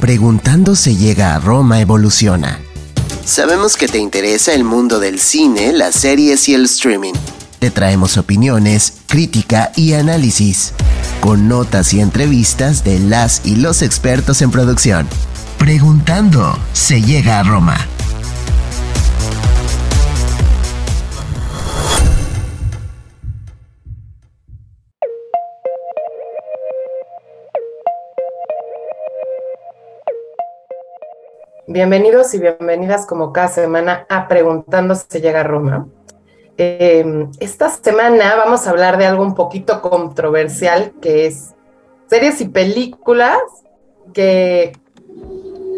Preguntando se llega a Roma evoluciona. Sabemos que te interesa el mundo del cine, las series y el streaming. Te traemos opiniones, crítica y análisis, con notas y entrevistas de las y los expertos en producción. Preguntando se llega a Roma. Bienvenidos y bienvenidas como cada semana a Preguntando se llega a Roma. Eh, esta semana vamos a hablar de algo un poquito controversial que es series y películas que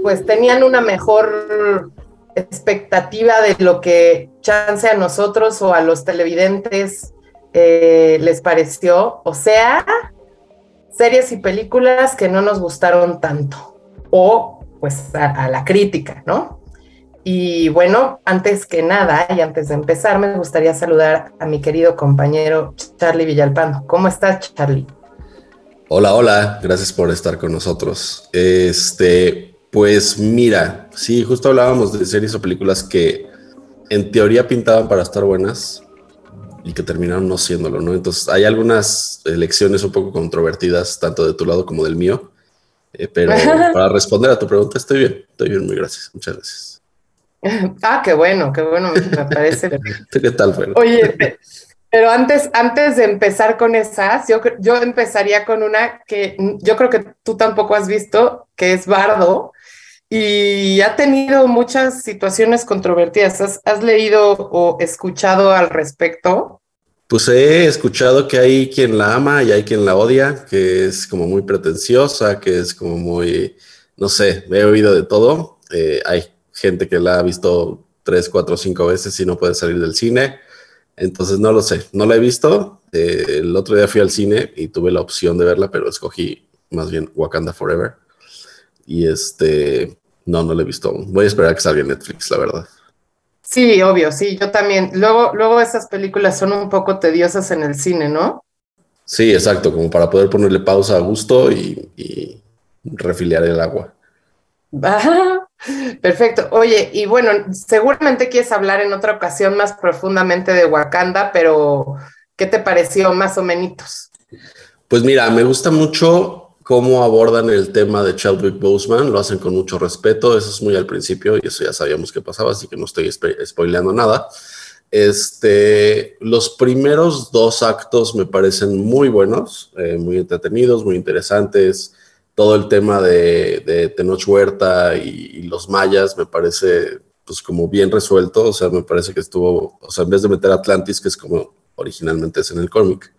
pues tenían una mejor expectativa de lo que chance a nosotros o a los televidentes eh, les pareció. O sea, series y películas que no nos gustaron tanto o pues a, la crítica, ¿no? Y bueno, antes que nada y antes de empezar, me gustaría saludar a mi querido compañero Charlie Villalpando. ¿Cómo estás, Charlie? Hola, hola, gracias por estar con nosotros. Este, pues mira, sí, justo hablábamos de series o películas que en teoría pintaban para estar buenas y que terminaron no siéndolo, ¿no? Entonces, hay algunas elecciones un poco controvertidas, tanto de tu lado como del mío. Eh, pero para responder a tu pregunta, estoy bien, estoy bien, muy gracias, muchas gracias. Ah, qué bueno, qué bueno, me parece. ¿Qué tal, fue? Oye, pero antes, antes de empezar con esas, yo, yo empezaría con una que yo creo que tú tampoco has visto, que es Bardo, y ha tenido muchas situaciones controvertidas. ¿Has, has leído o escuchado al respecto? Pues he escuchado que hay quien la ama y hay quien la odia, que es como muy pretenciosa, que es como muy, no sé, he oído de todo. Eh, hay gente que la ha visto tres, cuatro, cinco veces y no puede salir del cine. Entonces no lo sé, no la he visto. Eh, el otro día fui al cine y tuve la opción de verla, pero escogí más bien Wakanda Forever. Y este, no, no la he visto. Voy a esperar a que salga en Netflix, la verdad. Sí, obvio, sí, yo también. Luego, luego esas películas son un poco tediosas en el cine, ¿no? Sí, exacto, como para poder ponerle pausa a gusto y, refiliar el agua. perfecto. Oye, y bueno, seguramente quieres hablar en otra ocasión más profundamente de Wakanda, pero ¿qué te pareció más o menos? Pues mira, me gusta mucho cómo abordan el tema de Chadwick Boseman, lo hacen con mucho respeto, eso es muy al principio y eso ya sabíamos que pasaba, así que no estoy spoileando nada. Este, los primeros dos actos me parecen muy buenos, eh, muy entretenidos, muy interesantes. Todo el tema de, de Tenoch Huerta y, los mayas me parece pues como bien resuelto, o sea, me parece que estuvo, o sea, en vez de meter Atlantis, que es como originalmente es en el cómic,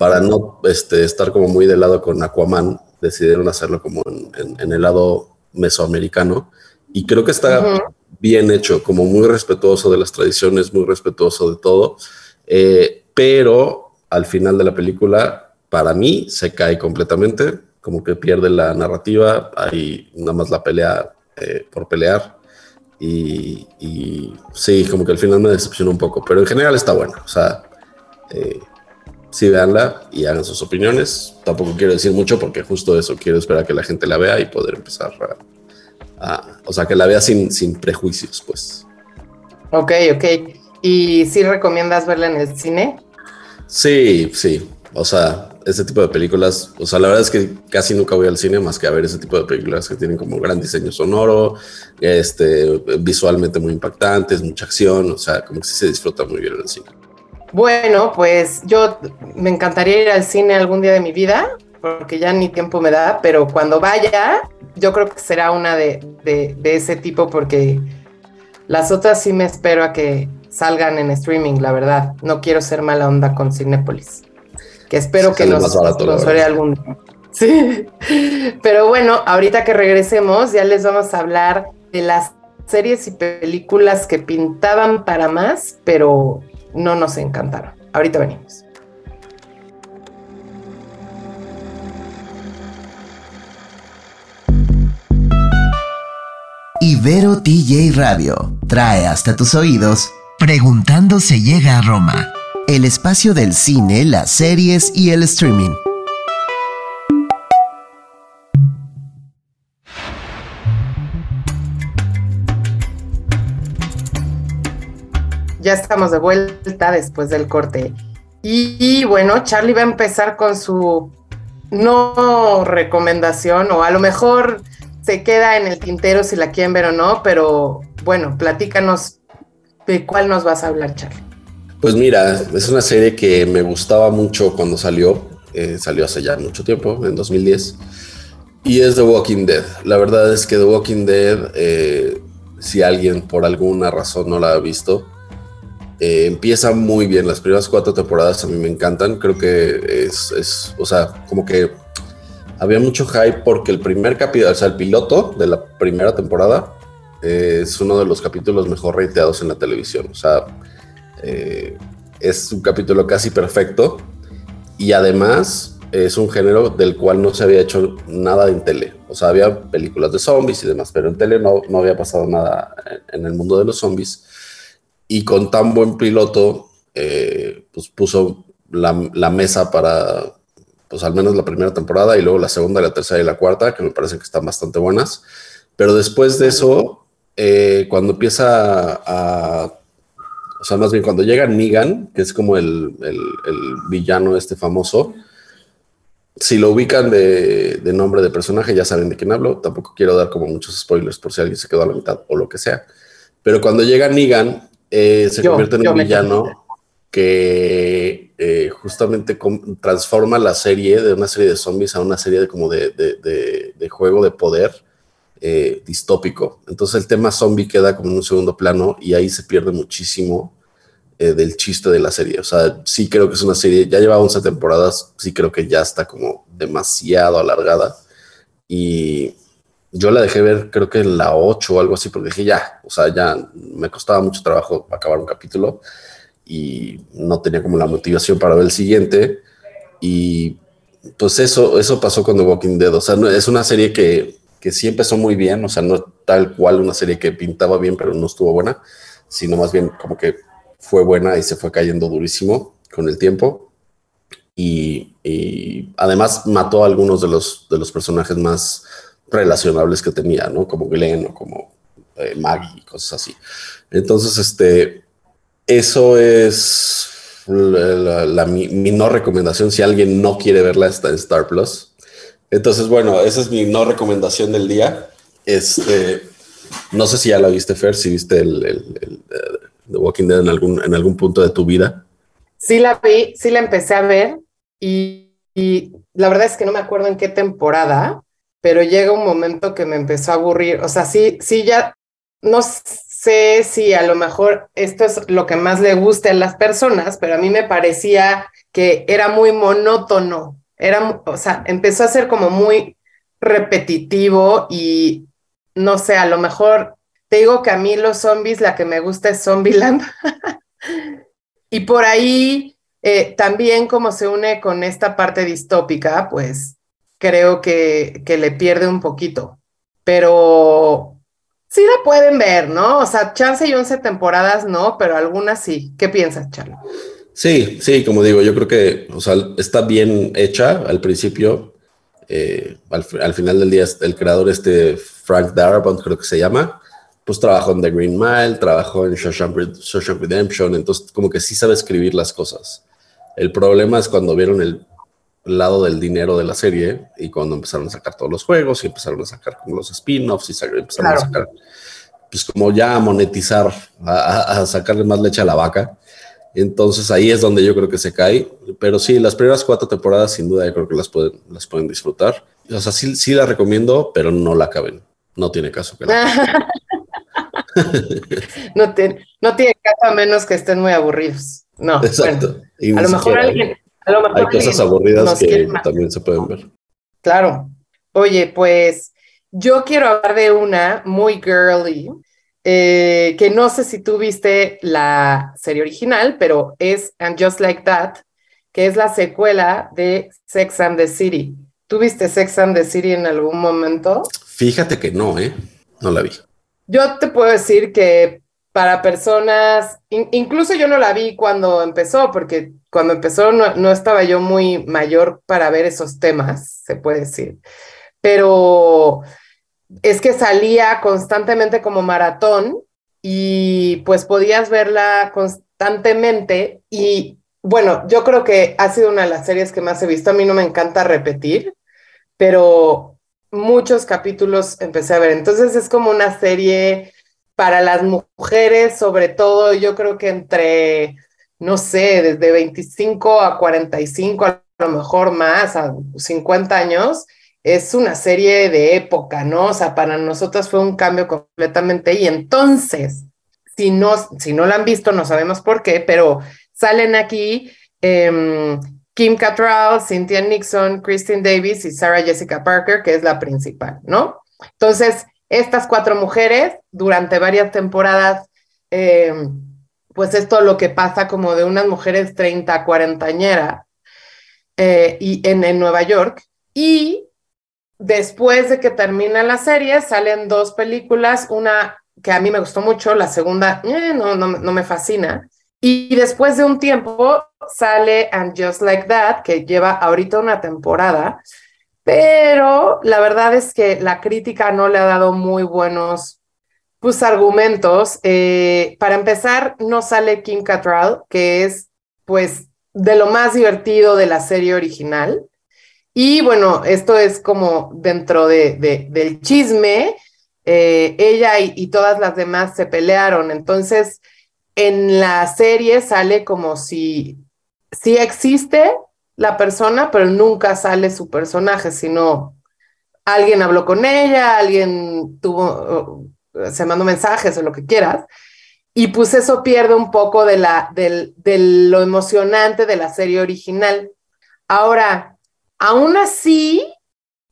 para no este, estar como muy de lado con Aquaman, decidieron hacerlo como en, el lado mesoamericano. Y creo que está bien hecho, como muy respetuoso de las tradiciones, muy respetuoso de todo. Eh, pero al final de la película, para mí, se cae completamente, como que pierde la narrativa, hay nada más la pelea eh, por pelear. Y, y, sí, como que al final me decepcionó un poco, pero en general está bueno. O sea, eh, sí veanla y hagan sus opiniones. Tampoco quiero decir mucho porque justo eso, quiero esperar a que la gente la vea y poder empezar a, o sea, que la vea sin, sin prejuicios, pues. Ok, ok. ¿Y si recomiendas verla en el cine? Sí, sí. O sea, ese tipo de películas, o sea, la verdad es que casi nunca voy al cine más que a ver ese tipo de películas que tienen como gran diseño sonoro, este, visualmente muy impactantes, mucha acción, o sea, como que sí se disfruta muy bien en el cine. Bueno, pues yo me encantaría ir al cine algún día de mi vida, porque ya ni tiempo me da, pero cuando vaya, yo creo que será una de, ese tipo, porque las otras sí me espero a que salgan en streaming, la verdad. No quiero ser mala onda con Cinepolis, que espero que nos sponsore algún día. Sí, pero bueno, ahorita que regresemos ya les vamos a hablar de las series y películas que pintaban para más, pero no nos encantaron. Ahorita venimos. Ibero TJ Radio trae hasta tus oídos Preguntando se llega a Roma, el espacio del cine, las series y el streaming. Ya estamos de vuelta después del corte. Y, bueno, Charlie va a empezar con su no recomendación, o a lo mejor se queda en el tintero si la quieren ver o no, pero bueno, platícanos de cuál nos vas a hablar, Charlie. Pues mira, es una serie que me gustaba mucho cuando salió. Eh, salió hace ya mucho tiempo, en 2010. Y es The Walking Dead. La verdad es que The Walking Dead, eh, si alguien por alguna razón no la ha visto, eh, empieza muy bien. Las primeras cuatro temporadas a mí me encantan. Creo que es, es, o sea, como que había mucho hype porque el primer capítulo, o sea, el piloto de la primera temporada eh, es uno de los capítulos mejor rateados en la televisión. O sea, es un capítulo casi perfecto y además es un género del cual no se había hecho nada en tele. O sea, había películas de zombies y demás, pero en tele no, no había pasado nada en el mundo de los zombies. Y con tan buen piloto, eh, pues puso la, la, mesa para, pues al menos la primera temporada y luego la segunda, la tercera y la cuarta, que me parece que están bastante buenas. Pero después de eso, eh, cuando empieza a, o sea, más bien cuando llega Negan, que es como el, el, el villano este famoso, si lo ubican de, nombre de personaje, ya saben de quién hablo. Tampoco quiero dar como muchos spoilers por si alguien se quedó a la mitad o lo que sea. Pero cuando llega Negan, eh, se convierte en un villano que eh, justamente transforma la serie de una serie de zombies a una serie de como de, de, juego de poder eh, distópico. Entonces el tema zombie queda como en un segundo plano y ahí se pierde muchísimo eh, del chiste de la serie. O sea, sí creo que es una serie, ya lleva 11 temporadas, sí creo que ya está como demasiado alargada. Y yo la dejé ver, creo que la 8 o algo así, porque dije ya, o sea, ya me costaba mucho trabajo acabar un capítulo y no tenía como la motivación para ver el siguiente. Y pues eso, eso pasó con The Walking Dead. O sea, es una serie que, que sí empezó muy bien, o sea, no tal cual una serie que pintaba bien, pero no estuvo buena, sino más bien como que fue buena y se fue cayendo durísimo con el tiempo. Y, además mató a algunos de los, de los personajes más relacionables que tenía, ¿no? Como Glenn o como eh, Maggie cosas así. Entonces, este, eso es la, mi, no recomendación. Si alguien no quiere verla, está en Star Plus. Entonces, bueno, esa es mi no recomendación del día. Este, no sé si ya la viste, Fer, si viste el The Walking Dead en algún, en algún punto de tu vida? Sí la vi, sí la empecé a ver y, la verdad es que no me acuerdo en qué temporada, pero llega un momento que me empezó a aburrir. O sea, sí, sí ya no sé si a lo mejor esto es lo que más le guste a las personas, pero a mí me parecía que era muy monótono. Era, o sea, empezó a ser como muy repetitivo y no sé, a lo mejor te digo que a mí los zombies, la que me gusta es Zombieland. y por ahí eh, también como se une con esta parte distópica, pues creo que, que le pierde un poquito. Pero sí la pueden ver, ¿no? O sea, chance y 11 temporadas no, pero algunas sí. ¿Qué piensas, Charlie? Sí, sí, como digo, yo creo que, o sea, está bien hecha al principio. Eh, al, al, final del día, el creador, este Frank Darabont, creo que se llama, pues trabajó en The Green Mile, trabajó en Social Redemption, entonces como que sí sabe escribir las cosas. El problema es cuando vieron el lado del dinero de la serie y cuando empezaron a sacar todos los juegos y empezaron a sacar como los spin-offs y empezaron a sacar, pues como ya a monetizar, a, sacarle más leche a la vaca. Entonces ahí es donde yo creo que se cae. Pero sí, las primeras cuatro temporadas sin duda yo creo que las pueden, las pueden disfrutar. O sea, sí, sí la recomiendo, pero no la acaben. No tiene caso que la no, no tiene caso a menos que estén muy aburridos. No, Exacto. a, lo mejor alguien, hay cosas aburridas que también se pueden ver. Claro. Oye, pues yo quiero hablar de una muy girly, eh, que no sé si tú viste la serie original, pero es And Just Like That, que es la secuela de Sex and the City. ¿Tú viste Sex and the City en algún momento? Fíjate que no, ¿eh? No la vi. Yo te puedo decir que para personas, incluso yo no la vi cuando empezó, porque cuando empezó no, estaba yo muy mayor para ver esos temas, se puede decir. Pero es que salía constantemente como maratón y pues podías verla constantemente y bueno, yo creo que ha sido una de las series que más he visto. A mí no me encanta repetir, pero muchos capítulos empecé a ver. Entonces es como una serie para las mujeres, sobre todo, yo creo que entre, no sé, desde 25 a 45, a lo mejor más, a 50 años, es una serie de época, ¿no? O sea, para nosotros fue un cambio completamente. Y entonces, si no, si no la han visto, no sabemos por qué, pero salen aquí em, Kim Cattrall, Cynthia Nixon, Christine Davis y Sarah Jessica Parker, que es la principal, ¿no? Entonces, estas cuatro mujeres, durante varias temporadas, em, pues esto lo que pasa como de unas mujeres 30, 40 eh, y en, en Nueva York. Y después de que termina la serie, salen dos películas, una que a mí me gustó mucho, la segunda eh, no, no, no, me fascina. Y después de un tiempo sale And Just Like That, que lleva ahorita una temporada, pero la verdad es que la crítica no le ha dado muy buenos pues, argumentos. Eh, para empezar, no sale Kim Cattrall, que es pues de lo más divertido de la serie original. Y bueno, esto es como dentro de, del chisme, eh, ella y, todas las demás se pelearon, entonces en la serie sale como si sí existe la persona, pero nunca sale su personaje, sino alguien habló con ella, alguien tuvo, se mandó mensajes o lo que quieras, y pues eso pierde un poco de, la, de lo emocionante de la serie original. Ahora, Aún así,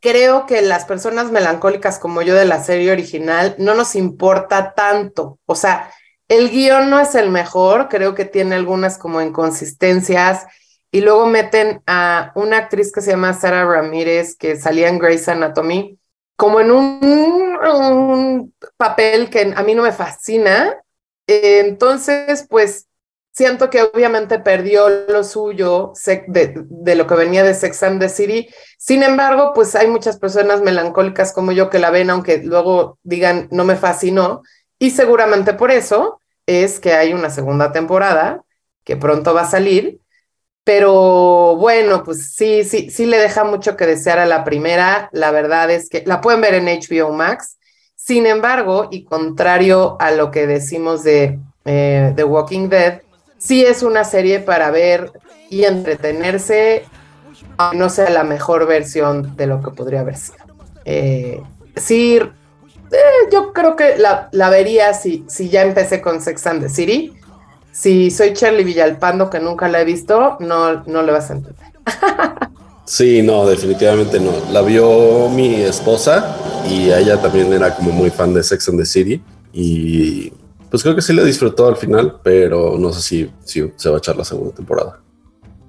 creo que las personas melancólicas como yo de la serie original no nos importa tanto. O sea, el guion no es el mejor, creo que tiene algunas como inconsistencias. Y luego meten a una actriz que se llama Sara Ramírez, que salía en Grey's Anatomy, como en un, papel que a mí no me fascina. Entonces, pues siento que obviamente perdió lo suyo de, lo que venía de Sex and the City. Sin embargo, pues hay muchas personas melancólicas como yo que la ven, aunque luego digan no me fascinó. Y seguramente por eso es que hay una segunda temporada que pronto va a salir. Pero bueno, pues sí, sí, sí le deja mucho que desear a la primera. La verdad es que la pueden ver en HBO Max. Sin embargo, y contrario a lo que decimos de eh, The Walking Dead, sí es una serie para ver y entretenerse, aunque no sea la mejor versión de lo que podría haber sido. Eh, sí, eh, yo creo que la, vería si, si ya empecé con Sex and the City. Si soy Charlie Villalpando, que nunca la he visto, no, no le vas a entender. Sí, no, definitivamente no. La vio mi esposa y ella también era como muy fan de Sex and the City y pues creo que sí le disfrutó al final, pero no sé si, si se va a echar la segunda temporada.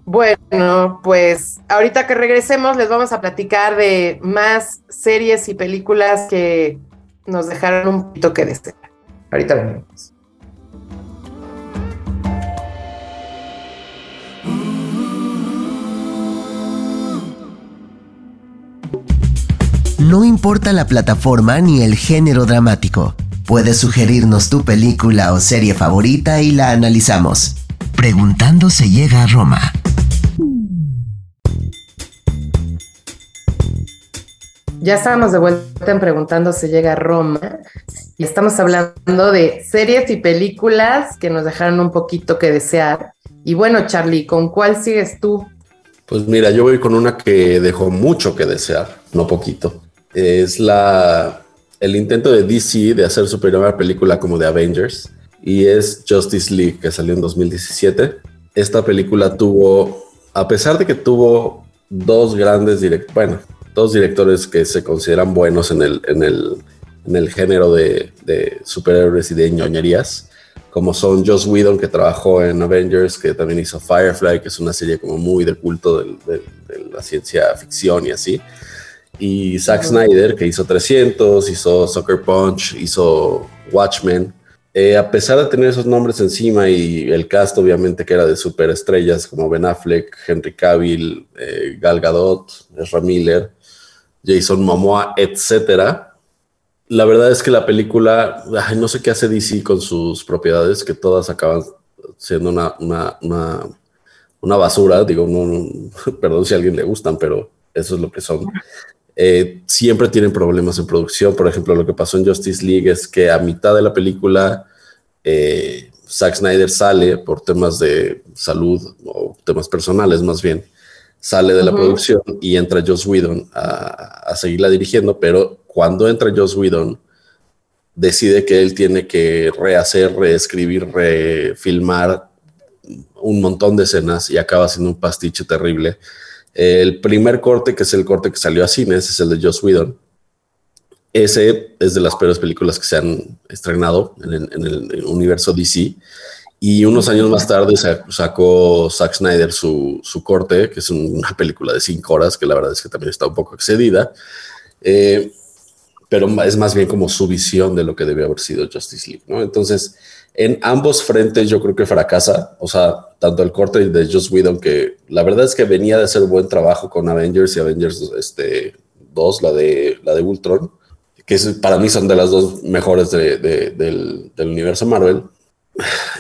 Bueno, pues ahorita que regresemos les vamos a platicar de más series y películas que nos dejaron un poquito que desear. Ahorita venimos. No importa la plataforma ni el género dramático. Puedes sugerirnos tu película o serie favorita y la analizamos. Preguntando se llega a Roma. Ya estamos de vuelta en Preguntando se llega a Roma y estamos hablando de series y películas que nos dejaron un poquito que desear. Y bueno, Charlie, ¿con cuál sigues tú? Pues mira, yo voy con una que dejó mucho que desear, no poquito. Es la el intento de DC de hacer su primera película como de Avengers y es Justice League que salió en 2017. Esta película tuvo, a pesar de que tuvo dos grandes directores, bueno, dos directores que se consideran buenos en el, en el, en el género de, de, superhéroes y de ñoñerías, como son Joss Whedon que trabajó en Avengers, que también hizo Firefly, que es una serie como muy de culto de, de la ciencia ficción y así y Zack Snyder, que hizo 300, hizo Soccer Punch, hizo Watchmen. Eh, a pesar de tener esos nombres encima y el cast obviamente que era de superestrellas como Ben Affleck, Henry Cavill, eh, Gal Gadot, Ezra Miller, Jason Momoa, etcétera, la verdad es que la película, no sé qué hace DC con sus propiedades, que todas acaban siendo una, una, una, basura. Digo, no, perdón si a alguien le gustan, pero eso es lo que son. Eh, siempre tienen problemas en producción. Por ejemplo, lo que pasó en Justice League es que a mitad de la película eh, Zack Snyder sale por temas de salud o temas personales más bien, sale de la producción y entra Joss Whedon a, a, seguirla dirigiendo, pero cuando entra Joss Whedon decide que él tiene que rehacer, reescribir, refilmar un montón de escenas y acaba siendo un pastiche terrible el primer corte, que es el corte que salió a cines, es el de Joss Whedon. Ese es de las peores películas que se han estrenado en el, universo DC. Y unos años más tarde sacó Zack Snyder su, corte, que es una película de cinco horas, que la verdad es que también está un poco excedida. Eh, pero es más bien como su visión de lo que debe haber sido Justice League, ¿no? Entonces, en ambos frentes yo creo que fracasa, o sea, tanto el corte de Joss Whedon, que la verdad es que venía de hacer buen trabajo con Avengers y Avengers este, 2, la de, la de Ultron, que para mí son de las dos mejores del, universo Marvel,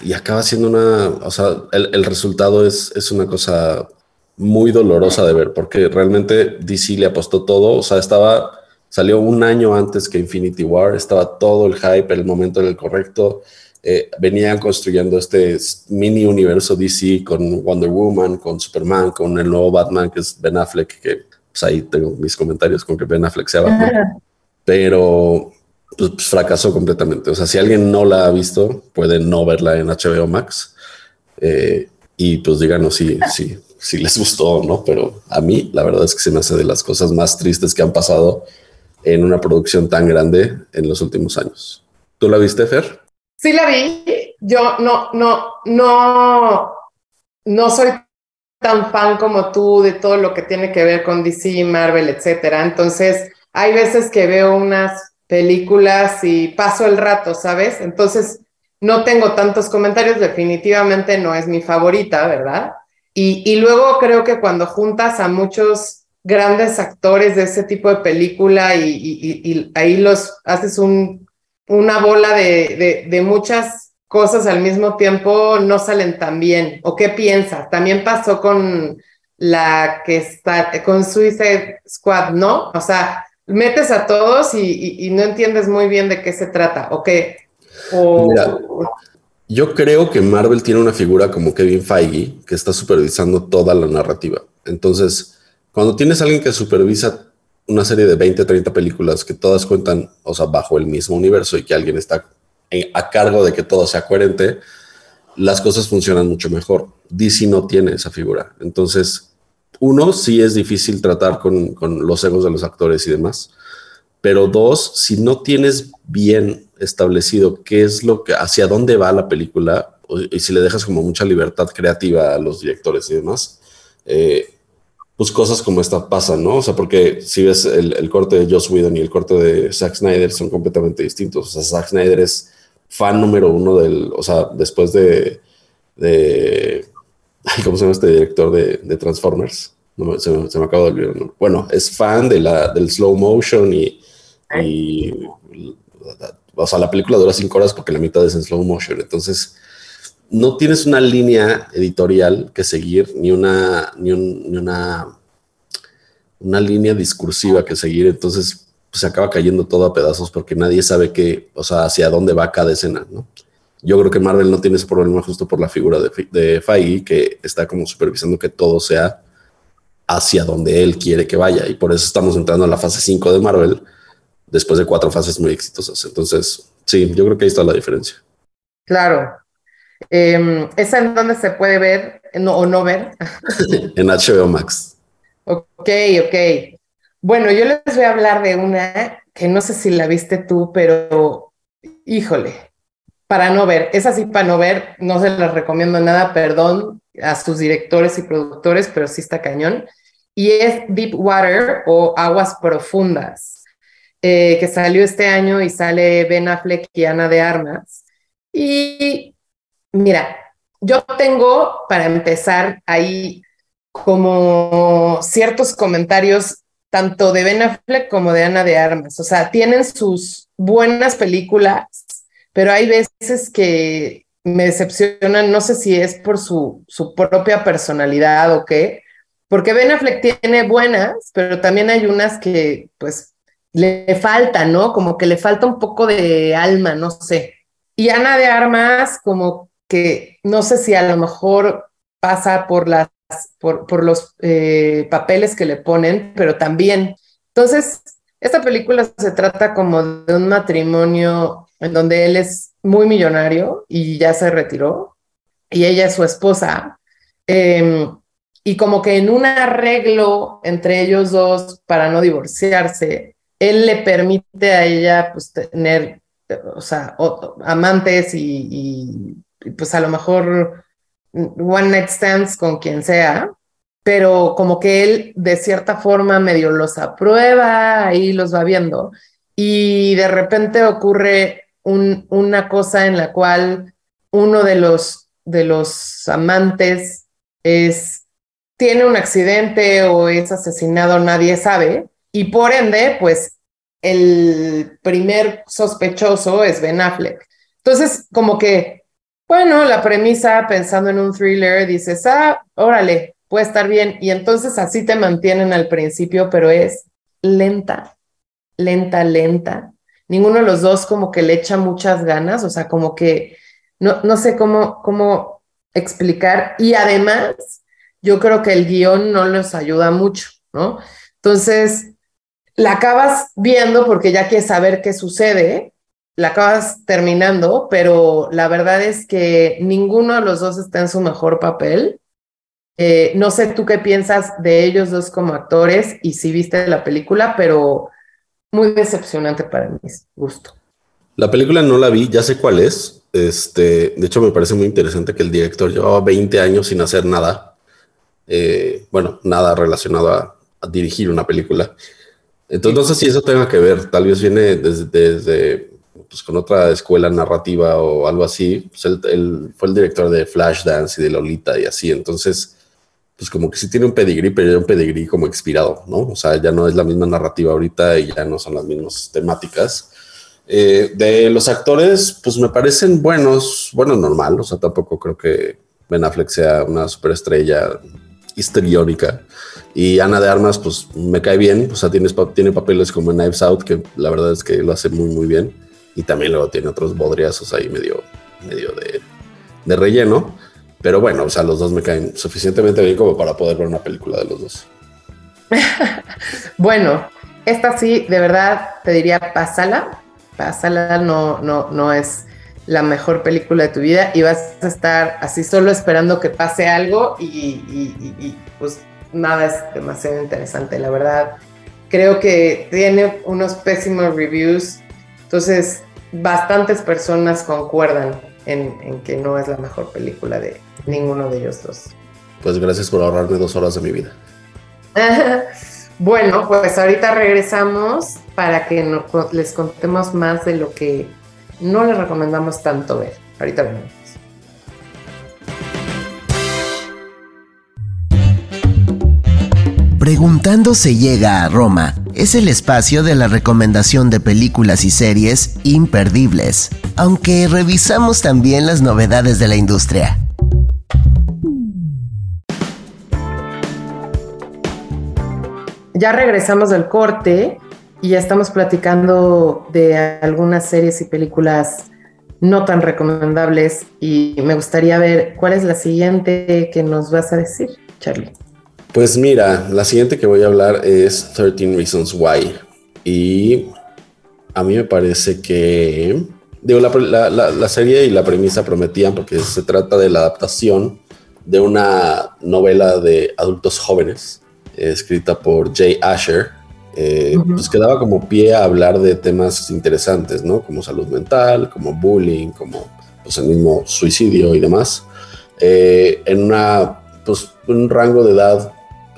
y acaba siendo una, o sea, el, resultado es, es una cosa muy dolorosa de ver, porque realmente DC le apostó todo, o sea, estaba, salió un año antes que Infinity War, estaba todo el hype, el momento era el correcto, eh, venían construyendo este mini universo DC con Wonder Woman, con Superman, con el nuevo Batman que es Ben Affleck, que pues ahí tengo mis comentarios con que Ben Affleck sea Batman, pero pues, pues, fracasó completamente. O sea, si alguien no la ha visto, puede no verla en HBO Max eh, y pues díganos si, si, si les gustó o no, pero a mí la verdad es que se me hace de las cosas más tristes que han pasado en una producción tan grande en los últimos años. ¿Tú la viste, Fer? Sí la vi, yo no, no, no, no soy tan fan como tú de todo lo que tiene que ver con DC, Marvel, etcétera. Entonces, hay veces que veo unas películas y paso el rato, ¿sabes? Entonces, no tengo tantos comentarios, definitivamente no es mi favorita, ¿verdad? Y, luego creo que cuando juntas a muchos grandes actores de ese tipo de película y ahí los haces un una bola de, muchas cosas al mismo tiempo no salen tan bien. ¿O qué piensas? También pasó con la que está, con Suicide Squad, ¿no? O sea, metes a todos y, no entiendes muy bien de qué se trata, ¿o qué? yo creo que Marvel tiene una figura como Kevin Feige que está supervisando toda la narrativa. Entonces, cuando tienes a alguien que supervisa una serie de 20, 30 películas que todas cuentan, o sea, bajo el mismo universo y que alguien está a cargo de que todo sea coherente, las cosas funcionan mucho mejor. DC no tiene esa figura. Entonces, uno, sí es difícil tratar con, con los egos de los actores y demás. Pero dos, si no tienes bien establecido qué es lo que, hacia dónde va la película, y si le dejas como mucha libertad creativa a los directores y demás, eh, pues cosas como esta pasan, ¿no? O sea, porque si ves el, corte de Joss Whedon y el corte de Zack Snyder son completamente distintos. O sea, Zack Snyder es fan número uno del, o sea, después de, de ¿cómo se llama este director de, Transformers? No, se, me acaba de olvidar. ¿no? Bueno, es fan de la, del slow motion y, y, o sea, la película dura cinco horas porque la mitad es en slow motion. Entonces, no tienes una línea editorial que seguir, ni una, ni, una, una línea discursiva que seguir. Entonces pues, se acaba cayendo todo a pedazos porque nadie sabe qué, o sea, hacia dónde va cada escena, ¿no? Yo creo que Marvel no tiene ese problema justo por la figura de, de que está como supervisando que todo sea hacia donde él quiere que vaya. Y por eso estamos entrando a la fase 5 de Marvel, después de cuatro fases muy exitosas. Entonces, sí, yo creo que ahí está la diferencia. Claro, eh, ¿Esa en dónde se puede ver o no ver? en HBO Max. Ok, ok. Bueno, yo les voy a hablar de una que no sé si la viste tú, pero híjole, para no ver, es así para no ver, no se las recomiendo nada, perdón a sus directores y productores, pero sí está cañón. Y es Deep Water o Aguas Profundas, eh, que salió este año y sale Ben Affleck y Ana de Armas. Y Mira, yo tengo, para empezar, ahí como ciertos comentarios tanto de Ben Affleck como de Ana de Armas. O sea, tienen sus buenas películas, pero hay veces que me decepcionan, no sé si es por su, su propia personalidad o qué, porque Ben Affleck tiene buenas, pero también hay unas que pues le falta, ¿no? Como que le falta un poco de alma, no sé. Y Ana de Armas, como que no sé si a lo mejor pasa por las por, por los eh, papeles que le ponen, pero también. Entonces, esta película se trata como de un matrimonio en donde él es muy millonario y ya se retiró, y ella es su esposa. Em, y como que en un arreglo entre ellos dos para no divorciarse, él le permite a ella pues tener, o sea, amantes y, pues a lo mejor one night stands con quien sea, pero como que él de cierta forma medio los aprueba, ahí los va viendo, y de repente ocurre un, una cosa en la cual uno de los, de los amantes es, tiene un accidente o es asesinado, nadie sabe, y por ende, pues el primer sospechoso es Ben Affleck. Entonces, como que, bueno, la premisa, pensando en un thriller, dices, ah, órale, puede estar bien. Y entonces así te mantienen al principio, pero es lenta, lenta, lenta. Ninguno de los dos como que le echa muchas ganas, o sea, como que no, no sé cómo, cómo explicar. Y además, yo creo que el guion no les ayuda mucho, ¿no? Entonces, la acabas viendo porque ya quieres saber qué sucede, la acabas terminando, pero la verdad es que ninguno de los dos está en su mejor papel. Eh, no sé tú qué piensas de ellos dos como actores y si viste la película, pero muy decepcionante para mi gusto. La película no la vi, ya sé cuál es. Este, de hecho, me parece muy interesante que el director llevaba 20 años sin hacer nada. Eh, bueno, nada relacionado a, dirigir una película. Entonces, no sé si eso tenga que ver. Tal vez viene desde, desde pues, con otra escuela narrativa o algo así. Pues él, fue el director de Flashdance y de Lolita y así. Entonces, pues como que sí tiene un pedigrí, pero ya un pedigrí como expirado, ¿no? O sea, ya no es la misma narrativa ahorita y ya no son las mismas temáticas. Eh, de los actores, pues me parecen buenos, bueno, normal, o sea, tampoco creo que Ben Affleck sea una superestrella histriónica. Y Ana de Armas, pues me cae bien, o sea, tiene, tiene papeles como en Knives Out, que la verdad es que lo hace muy, muy bien. Y también luego tiene otros bodriazos ahí medio, medio de, de relleno. Pero bueno, o sea, los dos me caen suficientemente bien como para poder ver una película de los dos. bueno, esta sí, de verdad, te diría, pásala pásala, no, no, no es la mejor película de tu vida y vas a estar así solo esperando que pase algo y, pues nada es demasiado interesante, la verdad. Creo que tiene unos pésimos reviews, entonces bastantes personas concuerdan en, en que no es la mejor película de ninguno de ellos dos. Pues gracias por ahorrarme dos horas de mi vida. Bueno, pues ahorita regresamos para que les contemos más de lo que no les recomendamos tanto ver. Ahorita venimos. Preguntando se llega a Roma es el espacio de la recomendación de películas y series imperdibles, aunque revisamos también las novedades de la industria. ya regresamos del corte y ya estamos platicando de algunas series y películas no tan recomendables y me gustaría ver cuál es la siguiente que nos vas a decir, Charlie. Pues mira, la siguiente que voy a hablar es 13 Reasons Why. Y a mí me parece que digo, la, la serie y la premisa prometían porque se trata de la adaptación de una novela de adultos jóvenes escrita por Jay Asher, eh, pues que daba como pie a hablar de temas interesantes, ¿no? Como salud mental, como bullying, como pues, el mismo suicidio y demás, eh, en una, pues, un rango de edad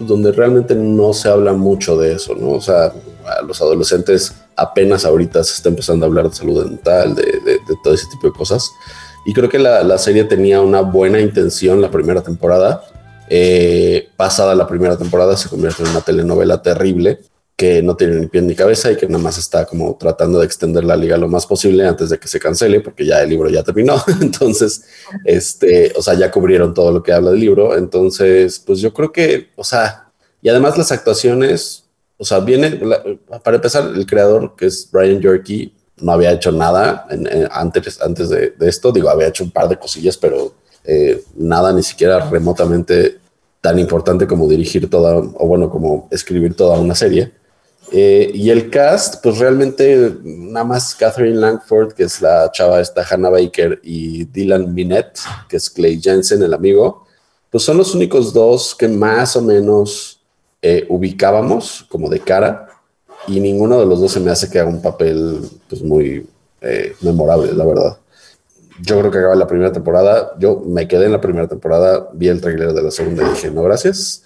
donde realmente no se habla mucho de eso, ¿no? O sea, a los adolescentes apenas ahorita se está empezando a hablar de salud mental, de, de, todo ese tipo de cosas. Y creo que la, la, serie tenía una buena intención la primera temporada, eh, pasada la primera temporada se convierte en una telenovela terrible que no tiene ni pie ni cabeza y que nada más está como tratando de extender la liga lo más posible antes de que se cancele, porque ya el libro ya terminó. Entonces, este, o sea, ya cubrieron todo lo que habla del libro. Entonces, pues yo creo que, o sea, y además las actuaciones, o sea, viene, para empezar, el creador, que es Brian Yorkie, no había hecho nada antes, antes de, esto. Digo, había hecho un par de cosillas, pero eh, nada ni siquiera remotamente tan importante como dirigir toda, o bueno, como escribir toda una serie. Eh, y el cast, pues realmente nada más Catherine Langford, que es la chava esta Hannah Baker, y Dylan Minette, que es Clay Jensen, el amigo, pues son los únicos dos que más o menos eh, ubicábamos como de cara, y ninguno de los dos se me hace que haga un papel pues muy eh, memorable, la verdad. Yo creo que acaba la primera temporada. Yo me quedé en la primera temporada, vi el trailer de la segunda y dije, no, gracias.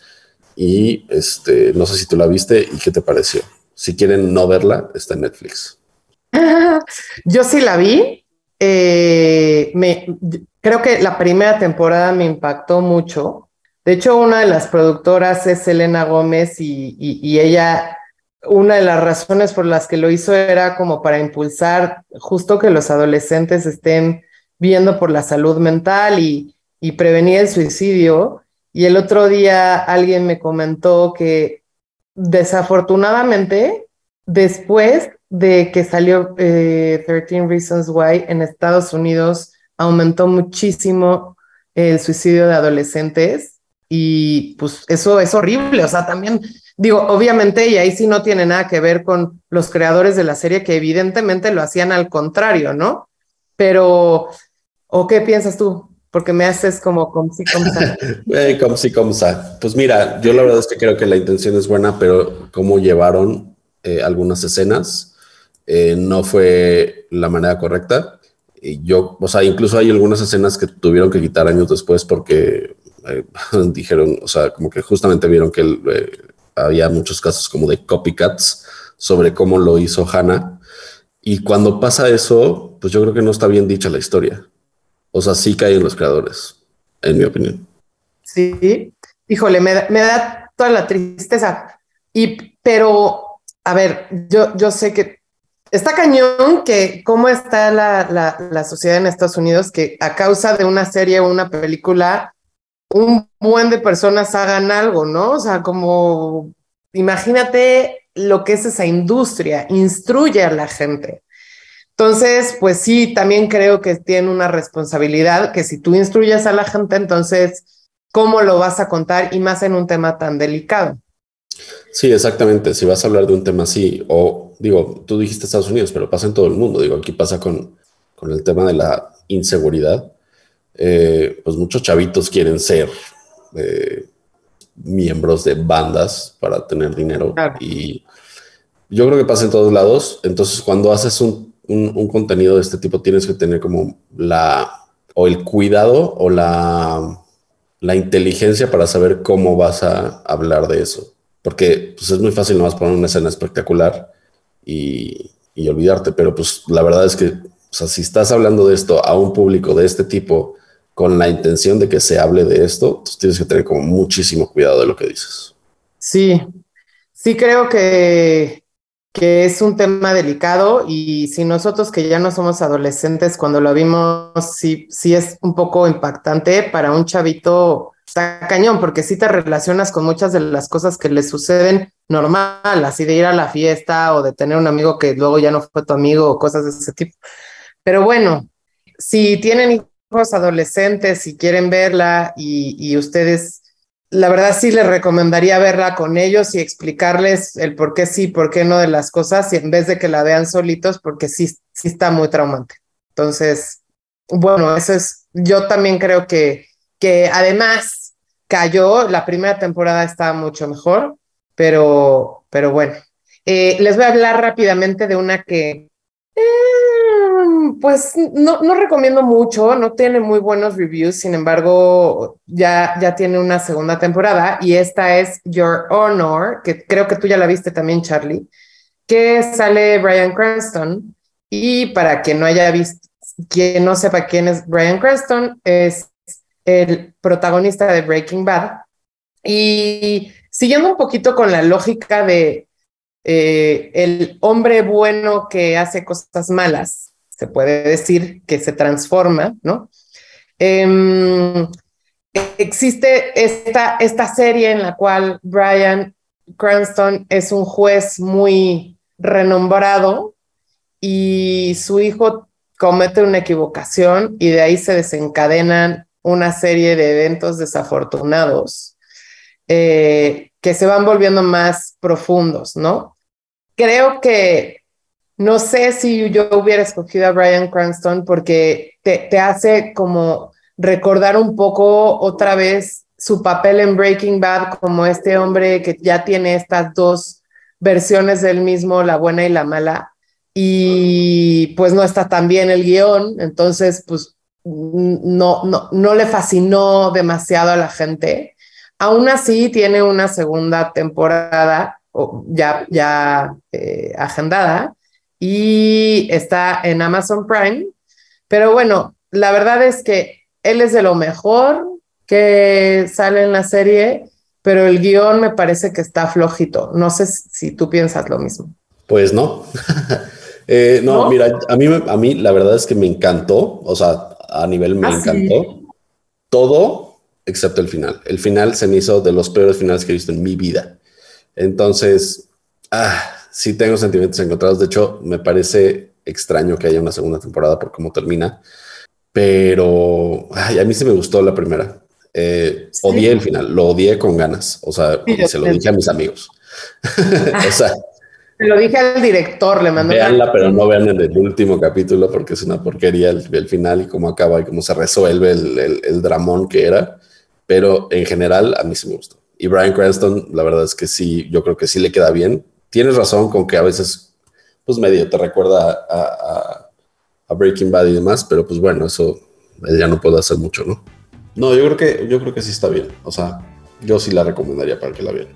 Y este, no sé si tú la viste y qué te pareció. Si quieren no verla, está en Netflix. Yo sí la vi. Eh, creo que la primera temporada me impactó mucho. De hecho, una de las productoras es Elena Gómez y, ella, una de las razones por las que lo hizo era como para impulsar justo que los adolescentes estén viendo por la salud mental y prevenir el suicidio. Y el otro día alguien me comentó que desafortunadamente, después de que salió 13 eh, Reasons Why en Estados Unidos, aumentó muchísimo el suicidio de adolescentes y pues eso es horrible, o sea, también digo, obviamente, y ahí sí no tiene nada que ver con los creadores de la serie que evidentemente lo hacían al contrario, ¿no? Pero, ¿o qué piensas tú? Porque me haces como como si como eh, como si como Pues mira, yo la verdad es que creo que la intención es buena, pero cómo llevaron eh, algunas escenas eh, no fue la manera correcta. Y yo, o sea, incluso hay algunas escenas que tuvieron que quitar años después porque dijeron, o sea, como que justamente vieron que había muchos casos como de copycats sobre cómo lo hizo Hannah. Y cuando pasa eso, pues yo creo que no está bien dicha la historia. O sea, sí caen los creadores, en mi opinión. Sí, híjole, me da, toda la tristeza. Y, pero, a ver, yo, yo sé que está cañón que cómo está la, sociedad en Estados Unidos, que a causa de una serie o una película, un buen de personas hagan algo, ¿no? O sea, como imagínate lo que es esa industria, instruye a la gente. Entonces, pues sí, también creo que tiene una responsabilidad que si tú instruyes a la gente, entonces, ¿cómo lo vas a contar? Y más en un tema tan delicado. Sí, exactamente. Si vas a hablar de un tema así, o digo, tú dijiste Estados Unidos, pero pasa en todo el mundo. Digo, aquí pasa con, con el tema de la inseguridad. Eh, pues muchos chavitos quieren ser eh, miembros de bandas para tener dinero. Y yo creo que pasa en todos lados. Entonces, cuando haces un un, contenido de este tipo tienes que tener como la o el cuidado o la, la inteligencia para saber cómo vas a hablar de eso. Porque pues, es muy fácil nomás poner una escena espectacular y, y olvidarte, pero pues la verdad es que o sea, si estás hablando de esto a un público de este tipo con la intención de que se hable de esto, pues tienes que tener como muchísimo cuidado de lo que dices. Sí, sí creo que que es un tema delicado y si nosotros que ya no somos adolescentes, cuando lo vimos, sí, sí es un poco impactante para un chavito, está cañón, porque sí te relacionas con muchas de las cosas que le suceden normal, así de ir a la fiesta o de tener un amigo que luego ya no fue tu amigo o cosas de ese tipo. Pero bueno, si tienen hijos adolescentes y quieren verla y, y ustedes la verdad sí les recomendaría verla con ellos y explicarles el por qué sí, por qué no de las cosas, y en vez de que la vean solitos, porque sí, sí está muy traumante. Entonces, bueno, eso es, yo también creo que, que además cayó, la primera temporada estaba mucho mejor, pero, pero bueno. Eh, les voy a hablar rápidamente de una que pues no, no recomiendo mucho, no tiene muy buenos reviews, sin embargo, ya, ya tiene una segunda temporada y esta es Your Honor, que creo que tú ya la viste también, Charlie, que sale Brian Cranston. Y para quien no haya visto, quien no sepa quién es Brian Cranston, es el protagonista de Breaking Bad. Y siguiendo un poquito con la lógica de eh, el hombre bueno que hace cosas malas, se puede decir que se transforma, ¿no? Em, existe esta, esta serie en la cual Brian Cranston es un juez muy renombrado y su hijo comete una equivocación y de ahí se desencadenan una serie de eventos desafortunados eh, que se van volviendo más profundos, ¿no? Creo que no sé si yo hubiera escogido a Brian Cranston porque te, te hace como recordar un poco otra vez su papel en Breaking Bad como este hombre que ya tiene estas dos versiones del mismo, la buena y la mala, y pues no está tan bien el guion, entonces pues no, no, no le fascinó demasiado a la gente. Aún así tiene una segunda temporada ya, ya eh, agendada y está en Amazon Prime, pero bueno, la verdad es que él es de lo mejor que sale en la serie, pero el guion me parece que está flojito. No sé si tú piensas lo mismo. Pues no. Eh, no, mira, a mí, a mí la verdad es que me encantó, o sea, a nivel me ¿Ah, encantó todo excepto el final. El final se me hizo de los peores finales que he visto en mi vida. Entonces, ah, sí tengo sentimientos encontrados. De hecho, me parece extraño que haya una segunda temporada por cómo termina, pero a mí sí me gustó la primera. Eh, odié el final, lo odié con ganas. O sea, se lo dije a mis amigos. o sea, se lo dije al director, le mandé. Veanla, pero no vean el último capítulo porque es una porquería el, final y cómo acaba y cómo se resuelve el, el, dramón que era. Pero en general, a mí sí me gustó. Y Brian Cranston, la verdad es que sí, yo creo que sí le queda bien. Tienes razón con que a veces, pues medio te recuerda a, Breaking Bad y demás, pero pues bueno, eso ya no puedo hacer mucho, ¿no? No, yo creo que, yo creo que sí está bien. O sea, yo sí la recomendaría para que la vieran.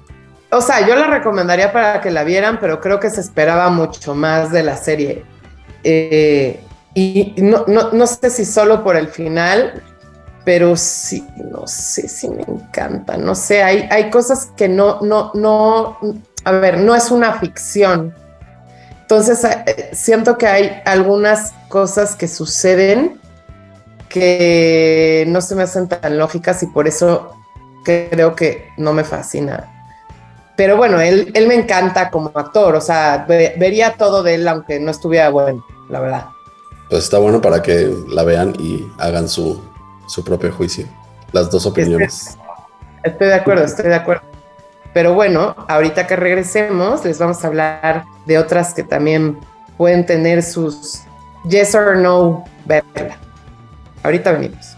O sea, yo la recomendaría para que la vieran, pero creo que se esperaba mucho más de la serie. Eh, y no, no, no, sé si solo por el final, pero sí, no sé si me encanta. No sé, hay, hay cosas que no, no, no, a ver, no es una ficción. Entonces, eh, siento que hay algunas cosas que suceden que no se me hacen tan lógicas y por eso creo que no me fascina. Pero bueno, él, él me encanta como actor, o sea, vería todo de él aunque no estuviera bueno, la verdad. Pues está bueno para que la vean y hagan su, su propio juicio, las dos opiniones. estoy de acuerdo, estoy de acuerdo. Pero bueno, ahorita que regresemos, les vamos a hablar de otras que también pueden tener sus yes or no verla. Ahorita venimos.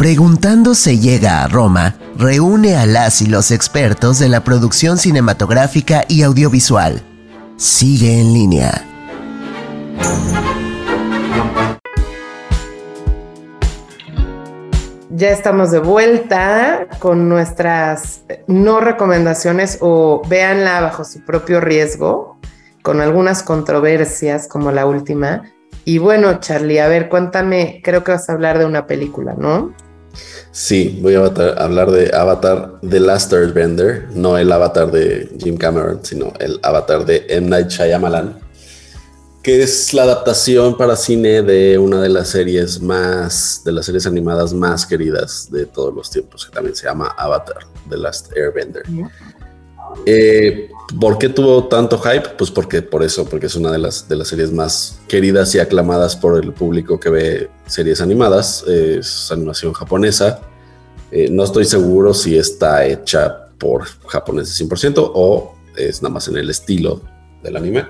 Preguntando se llega a Roma, reúne a las y los expertos de la producción cinematográfica y audiovisual. Sigue en línea. Ya estamos de vuelta con nuestras no recomendaciones o véanla bajo su propio riesgo, con algunas controversias como la última. Y bueno, Charlie, a ver, cuéntame, creo que vas a hablar de una película, ¿no? Sí, voy a hablar de Avatar The Last Airbender, no el avatar de Jim Cameron, sino el avatar de M. Night Shyamalan que es la adaptación para cine de una de las series más, de las series animadas más queridas de todos los tiempos, que también se llama Avatar, The Last Airbender. Eh, ¿Por qué tuvo tanto hype? Pues porque por eso, porque es una de las, de las series más queridas y aclamadas por el público que ve series animadas. es animación japonesa. Eh, no estoy seguro si está hecha por japoneses 100% o es nada más en el estilo del anime.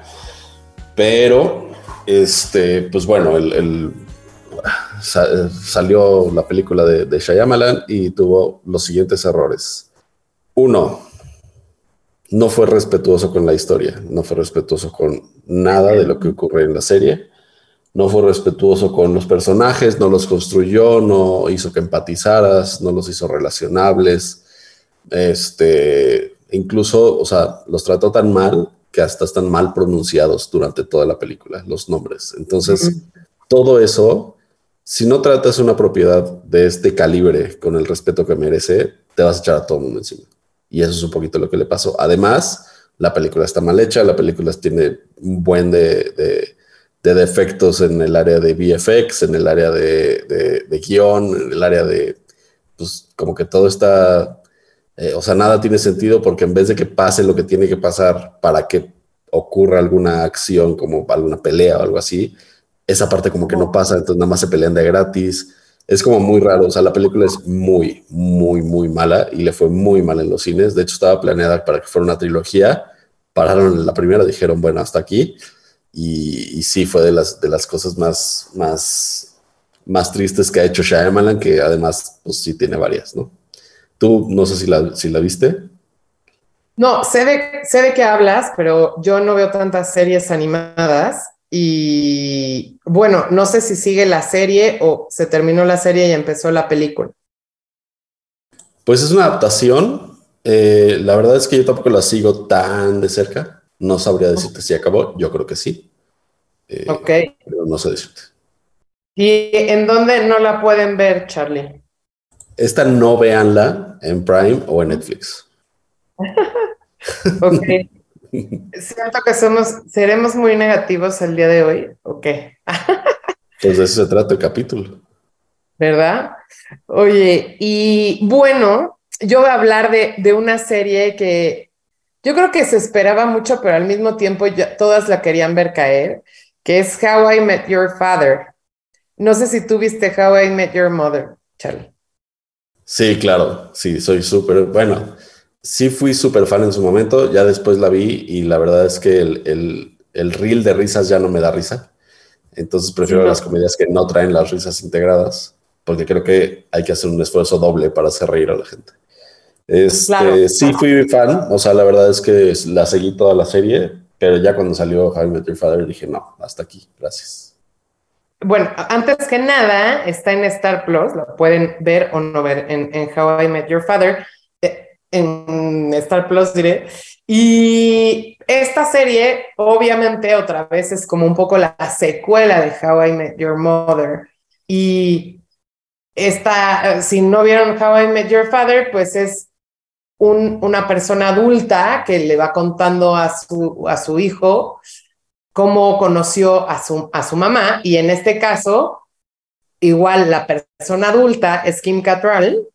Pero, este, pues bueno, el, salió la película de, de Shyamalan y tuvo los siguientes errores. Uno, no fue respetuoso con la historia, no fue respetuoso con nada de lo que ocurre en la serie, no fue respetuoso con los personajes, no los construyó, no hizo que empatizaras, no los hizo relacionables, este, incluso, o sea, los trató tan mal que hasta están mal pronunciados durante toda la película, los nombres. Entonces, todo eso si no tratas una propiedad de este calibre con el respeto que merece, te vas a echar a todo el mundo encima. Y eso es un poquito lo que le pasó. Además, la película está mal hecha, la película tiene un buen de, defectos en el área de VFX, en el área de, de, guion, en el área de, pues como que todo está, eh, o sea, nada tiene sentido porque en vez de que pase lo que tiene que pasar para que ocurra alguna acción como alguna pelea o algo así, esa parte como que no pasa, entonces nada más se pelean de gratis. Es como muy raro, o sea, la película es muy, muy, muy mala y le fue muy mal en los cines. De hecho, estaba planeada para que fuera una trilogía. Pararon en la primera, dijeron, bueno, hasta aquí. Y, sí, fue de las, de las cosas más, más, más tristes que ha hecho Shyamalan, que además, pues sí tiene varias, ¿no? Tú, no sé si la, si la viste. No, sé de, sé de qué hablas, pero yo no veo tantas series animadas. Y bueno, no sé si sigue la serie o se terminó la serie y empezó la película. Pues es una adaptación. Eh, la verdad es que yo tampoco la sigo tan de cerca. No sabría decirte si acabó. Yo creo que sí. Eh, ok. Pero no sé decirte. ¿Y en dónde no la pueden ver, Charlie? Esta no véanla en Prime o en Netflix. ok. Siento que somos, seremos muy negativos el día de hoy, ¿o qué? pues de eso se trata el capítulo. ¿Verdad? Oye, y bueno, yo voy a hablar de, de una serie que yo creo que se esperaba mucho, pero al mismo tiempo ya, todas la querían ver caer, que es How I Met Your Father. No sé si tú viste How I Met Your Mother, Charlie. Sí, claro, sí, soy súper, bueno, sí fui súper fan en su momento, ya después la vi y la verdad es que el, el, reel de risas ya no me da risa. Entonces prefiero las comedias que no traen las risas integradas, porque creo que hay que hacer un esfuerzo doble para hacer reír a la gente. Este, Sí fui fan, o sea, la verdad es que la seguí toda la serie, pero ya cuando salió Met Your Father dije, no, hasta aquí, gracias. Bueno, antes que nada, está en Star Plus, lo pueden ver o no ver en, How I Met Your Father en Star Plus, diré. Y esta serie, obviamente, otra vez es como un poco la secuela de How I Met Your Mother. Y esta, si no vieron How I Met Your Father, pues es un, una persona adulta que le va contando a su, a su hijo cómo conoció a su, a su mamá. Y en este caso, igual la persona adulta es Kim Cattrall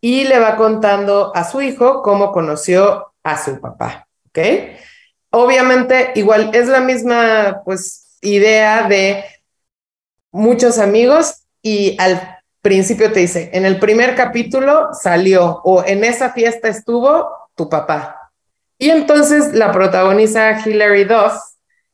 y le va contando a su hijo cómo conoció a su papá, ¿ok? Obviamente, igual es la misma, pues, idea de muchos amigos y al principio te dice, en el primer capítulo salió o en esa fiesta estuvo tu papá. Y entonces la protagoniza Hilary Duff,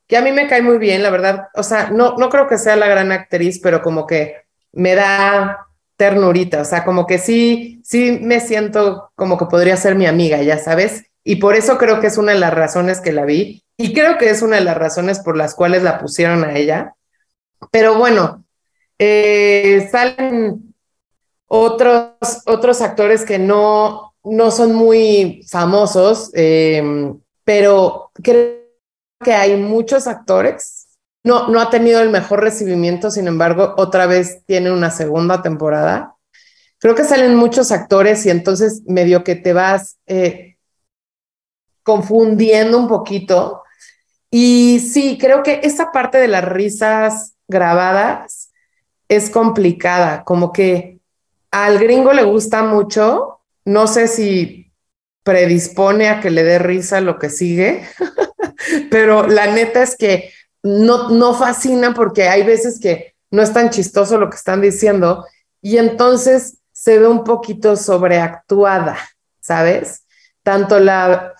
que a mí me cae muy bien, la verdad, o sea, no, no creo que sea la gran actriz, pero como que me da ternurita, o sea, como que sí, sí me siento como que podría ser mi amiga, ya sabes, y por eso creo que es una de las razones que la vi, y creo que es una de las razones por las cuales la pusieron a ella. Pero bueno, eh, salen otros, otros actores que no, no son muy famosos, eh, pero creo que hay muchos actores no, no ha tenido el mejor recibimiento, sin embargo, otra vez tiene una segunda temporada. Creo que salen muchos actores y entonces medio que te vas eh, confundiendo un poquito. Y sí, creo que esa parte de las risas grabadas es complicada, como que al gringo le gusta mucho, no sé si predispone a que le dé risa lo que sigue, pero la neta es que no, no fascina porque hay veces que no es tan chistoso lo que están diciendo y entonces se ve un poquito sobreactuada, ¿sabes? Tanto la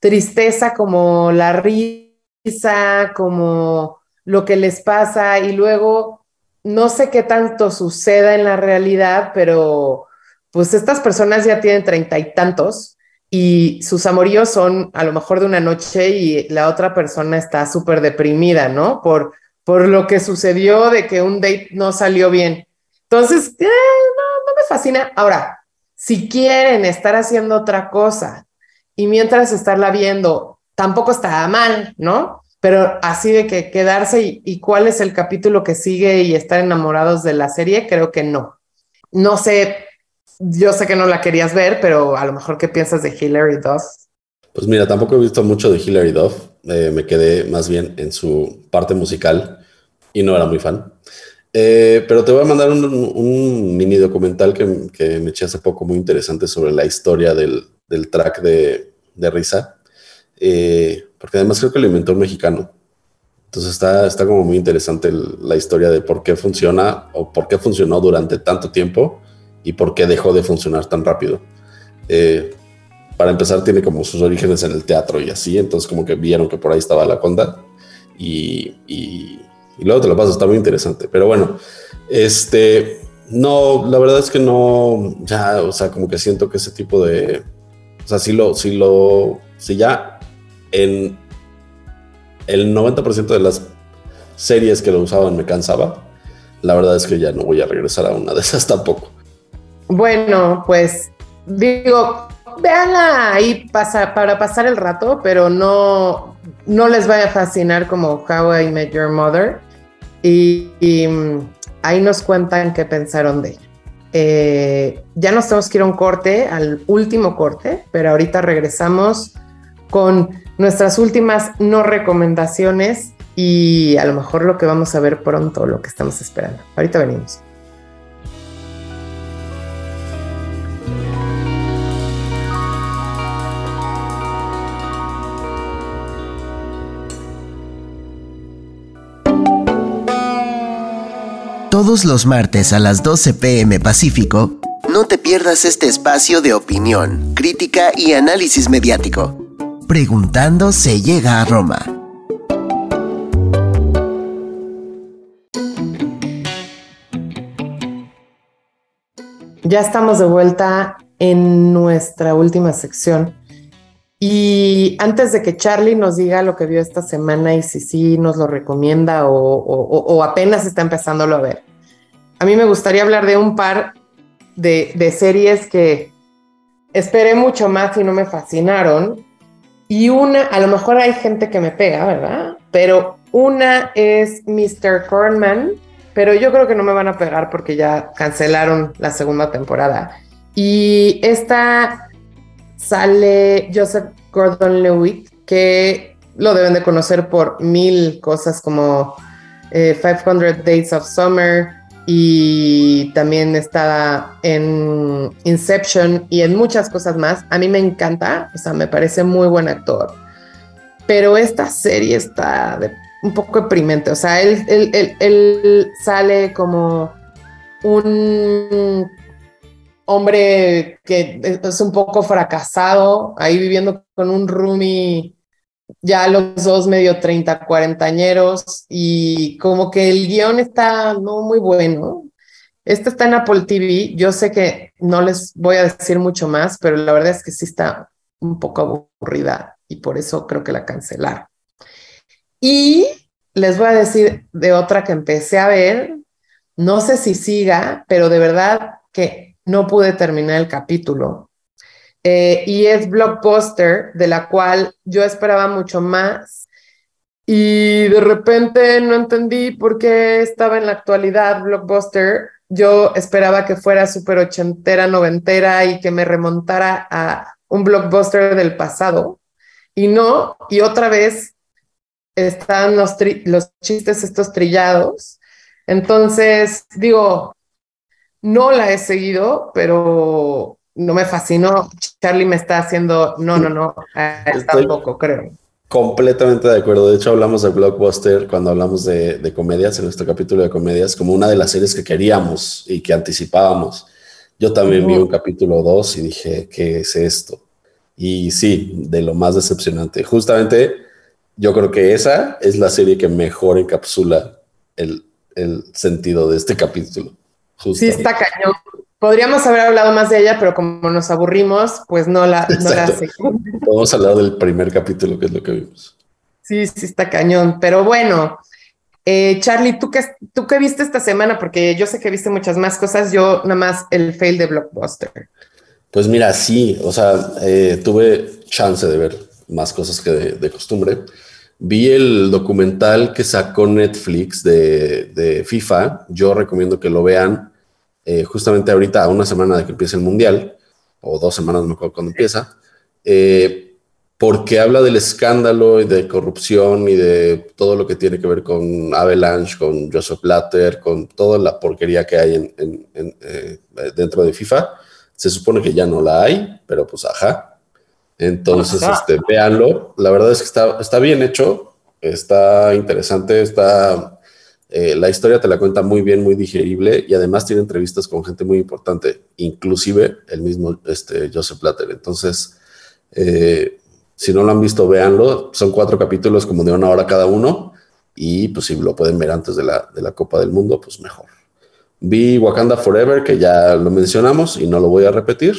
tristeza como la risa, como lo que les pasa y luego no sé qué tanto suceda en la realidad, pero pues estas personas ya tienen treinta y tantos y sus amoríos son a lo mejor de una noche y la otra persona está súper deprimida, ¿no? Por, por lo que sucedió de que un date no salió bien. Entonces, eh, no, no me fascina. Ahora, si quieren estar haciendo otra cosa y mientras estarla viendo, tampoco está mal, ¿no? pero así de que quedarse y, y, cuál es el capítulo que sigue y estar enamorados de la serie, creo que no. No sé, yo sé que no la querías ver, pero a lo mejor qué piensas de Hilary Duff. Pues mira, tampoco he visto mucho de Hilary Duff, eh, me quedé más bien en su parte musical y no era muy fan. Eh, pero te voy a mandar un, un mini documental que, que, me eché hace poco muy interesante sobre la historia del, del track de, de Risa. Eh, porque además creo que lo inventó un mexicano. Entonces está, está como muy interesante el, la historia de por qué funciona o por qué funcionó durante tanto tiempo y por qué dejó de funcionar tan rápido. Eh, para empezar, tiene como sus orígenes en el teatro y así, entonces como que vieron que por ahí estaba la conda y, y, luego te lo paso, está muy interesante. Pero bueno, este, no, la verdad es que no, ya, o sea, como que siento que ese tipo de, o sea, si lo, si lo, si ya en el 90% de las series que lo usaban me cansaba, la verdad es que ya no voy a regresar a una de esas tampoco. Bueno, pues digo, véanla ahí pasa, para pasar el rato, pero no, no les vaya a fascinar como How I Met Your Mother. Y, y ahí nos cuentan qué pensaron de ella. Eh, ya nos tenemos que ir a un corte, al último corte, pero ahorita regresamos con nuestras últimas no recomendaciones y a lo mejor lo que vamos a ver pronto, lo que estamos esperando. Ahorita venimos. Todos los martes a las 12 pm Pacífico, no te pierdas este espacio de opinión, crítica y análisis mediático. Preguntando se llega a Roma. Ya estamos de vuelta en nuestra última sección. Y antes de que Charlie nos diga lo que vio esta semana y si sí nos lo recomienda o, apenas está empezándolo a ver, a mí me gustaría hablar de un par de, series que esperé mucho más y no me fascinaron. Y una, a lo mejor hay gente que me pega, ¿verdad? Pero una es Mr. Cornman, pero yo creo que no me van a pegar porque ya cancelaron la segunda temporada. Y esta sale Joseph Gordon-Levitt, que lo deben de conocer por mil cosas como eh, 500 Days of Summer y también estaba en Inception y en muchas cosas más. A mí me encanta, o sea, me parece muy buen actor. Pero esta serie está de, un poco deprimente, o sea, él, él, él, él sale como un hombre que es un poco fracasado, ahí viviendo con un roomie ya los dos medio 30, cuarentañeros y como que el guion está no muy bueno. Este está en Apple TV, yo sé que no les voy a decir mucho más, pero la verdad es que sí está un poco aburrida y por eso creo que la cancelaron. Y les voy a decir de otra que empecé a ver, no sé si siga, pero de verdad que no pude terminar el capítulo. Eh, y es Blockbuster, de la cual yo esperaba mucho más. Y de repente no entendí por qué estaba en la actualidad Blockbuster. Yo esperaba que fuera súper ochentera, noventera y que me remontara a un blockbuster del pasado. Y no, y otra vez están los, los chistes estos trillados. Entonces, digo, no la he seguido, pero no me fascinó. Charlie me está haciendo, no, no, no, tampoco creo. Completamente de acuerdo. De hecho, hablamos de Blockbuster cuando hablamos de, de, comedias, en nuestro capítulo de comedias, como una de las series que queríamos y que anticipábamos. Yo también uh -huh. vi un capítulo 2 y dije, ¿qué es esto? Y sí, de lo más decepcionante. Justamente, yo creo que esa es la serie que mejor encapsula el, el sentido de este capítulo. Justamente. Sí, está cañón. Podríamos haber hablado más de ella, pero como nos aburrimos, pues no la, no la seguimos. Vamos a hablar del primer capítulo, que es lo que vimos. Sí, sí, está cañón. Pero bueno, eh, Charlie, ¿tú qué, ¿tú qué viste esta semana? Porque yo sé que viste muchas más cosas, yo nada más el fail de Blockbuster. Pues mira, sí, o sea, eh, tuve chance de ver más cosas que de, de costumbre. Vi el documental que sacó Netflix de, FIFA. Yo recomiendo que lo vean eh, justamente ahorita, a una semana de que empiece el Mundial, o dos semanas mejor cuando empieza, eh, porque habla del escándalo y de corrupción y de todo lo que tiene que ver con Avalanche, con Joseph Blatter, con toda la porquería que hay en, eh, dentro de FIFA. Se supone que ya no la hay, pero pues ajá, entonces, este, véanlo. La verdad es que está, está bien hecho, está interesante, está... Eh, la historia te la cuenta muy bien, muy digerible y además tiene entrevistas con gente muy importante, inclusive el mismo este, Joseph Platter. Entonces, eh, si no lo han visto, véanlo. Son cuatro capítulos como de una hora cada uno y pues si lo pueden ver antes de la, de la Copa del Mundo, pues mejor. Vi Wakanda Forever, que ya lo mencionamos y no lo voy a repetir.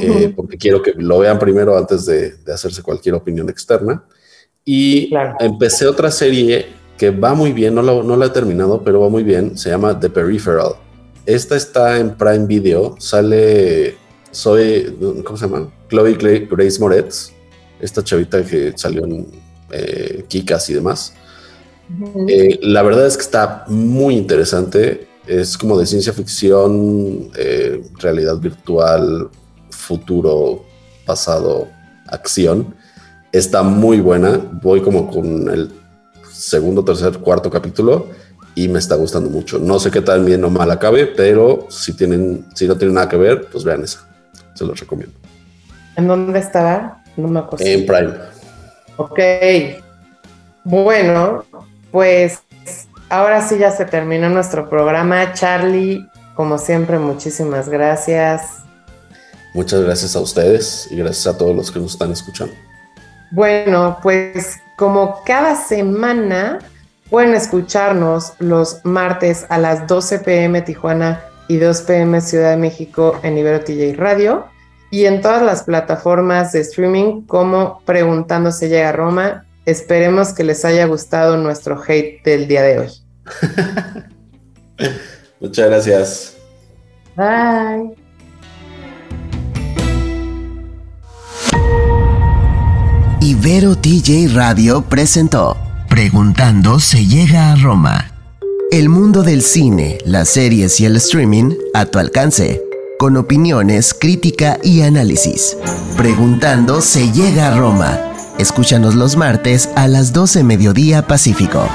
Eh, porque quiero que lo vean primero antes de, hacerse cualquier opinión externa. Y empecé otra serie que va muy bien, no la, no la he terminado, pero va muy bien, se llama The Peripheral. Esta está en Prime Video, sale, soy, ¿cómo se llama? Chloe Grace Moretz, esta chavita que salió en eh, Kikas y demás. Eh, la verdad es que está muy interesante, es como de ciencia ficción, eh, realidad virtual, futuro, pasado, acción. Está muy buena. Voy como con el segundo, tercer, cuarto capítulo y me está gustando mucho. No sé qué tan bien o mal acabe, pero si tienen, si no tienen nada que ver, pues vean esa. Se los recomiendo. ¿En dónde estaba? No me acuerdo. En Prime. Ok. Bueno, pues ahora sí ya se terminó nuestro programa. Charlie, como siempre, muchísimas gracias. Muchas gracias a ustedes y gracias a todos los que nos están escuchando. Bueno, pues como cada semana pueden escucharnos los martes a las 12 pm Tijuana y 2 pm Ciudad de México en Ibero TJ Radio y en todas las plataformas de streaming como Preguntando si llega a Roma. Esperemos que les haya gustado nuestro hate del día de hoy. Muchas gracias. Bye. Ibero TJ Radio presentó Preguntando se llega a Roma. El mundo del cine, las series y el streaming a tu alcance, con opiniones, crítica y análisis. Preguntando se llega a Roma. Escúchanos los martes a las 12 mediodía Pacífico.